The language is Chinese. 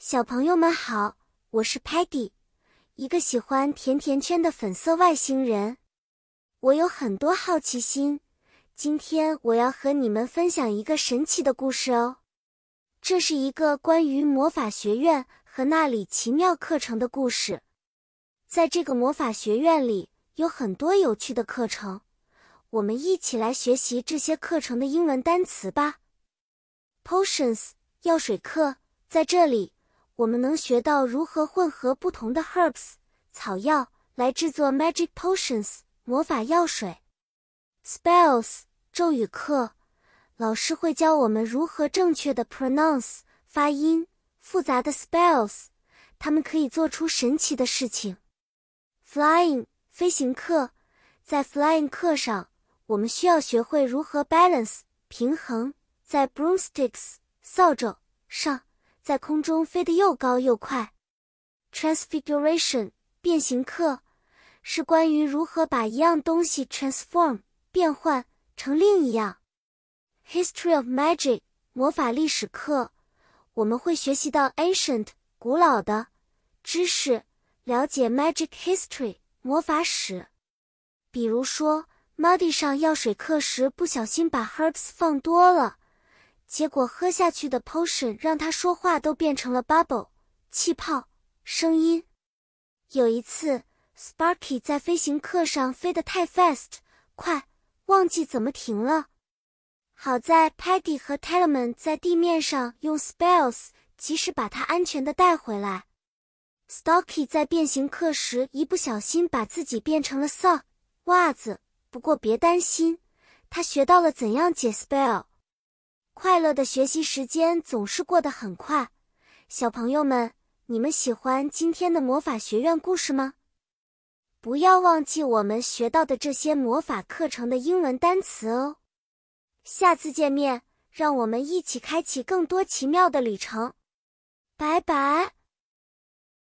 小朋友们好，我是 Patty，一个喜欢甜甜圈的粉色外星人。我有很多好奇心，今天我要和你们分享一个神奇的故事哦。这是一个关于魔法学院和那里奇妙课程的故事。在这个魔法学院里，有很多有趣的课程，我们一起来学习这些课程的英文单词吧。Potions 药水课在这里。我们能学到如何混合不同的 herbs 草药来制作 magic potions 魔法药水。Spells 咒语课，老师会教我们如何正确的 pronounce 发音复杂的 spells，它们可以做出神奇的事情。Flying 飞行课，在 flying 课上，我们需要学会如何 balance 平衡在 broomsticks 扫帚上。在空中飞得又高又快。Transfiguration 变形课是关于如何把一样东西 transform 变换成另一样。History of Magic 魔法历史课，我们会学习到 ancient 古老的知识，了解 magic history 魔法史。比如说，Muddy 上药水课时不小心把 herbs 放多了。结果喝下去的 potion 让他说话都变成了 bubble 气泡声音。有一次，Sparky 在飞行课上飞得太 fast 快，忘记怎么停了。好在 Peggy 和 Tellerman 在地面上用 spells 及时把他安全的带回来。Stocky 在变形课时一不小心把自己变成了 sock 袜子，不过别担心，他学到了怎样解 spell。快乐的学习时间总是过得很快，小朋友们，你们喜欢今天的魔法学院故事吗？不要忘记我们学到的这些魔法课程的英文单词哦。下次见面，让我们一起开启更多奇妙的旅程。拜拜。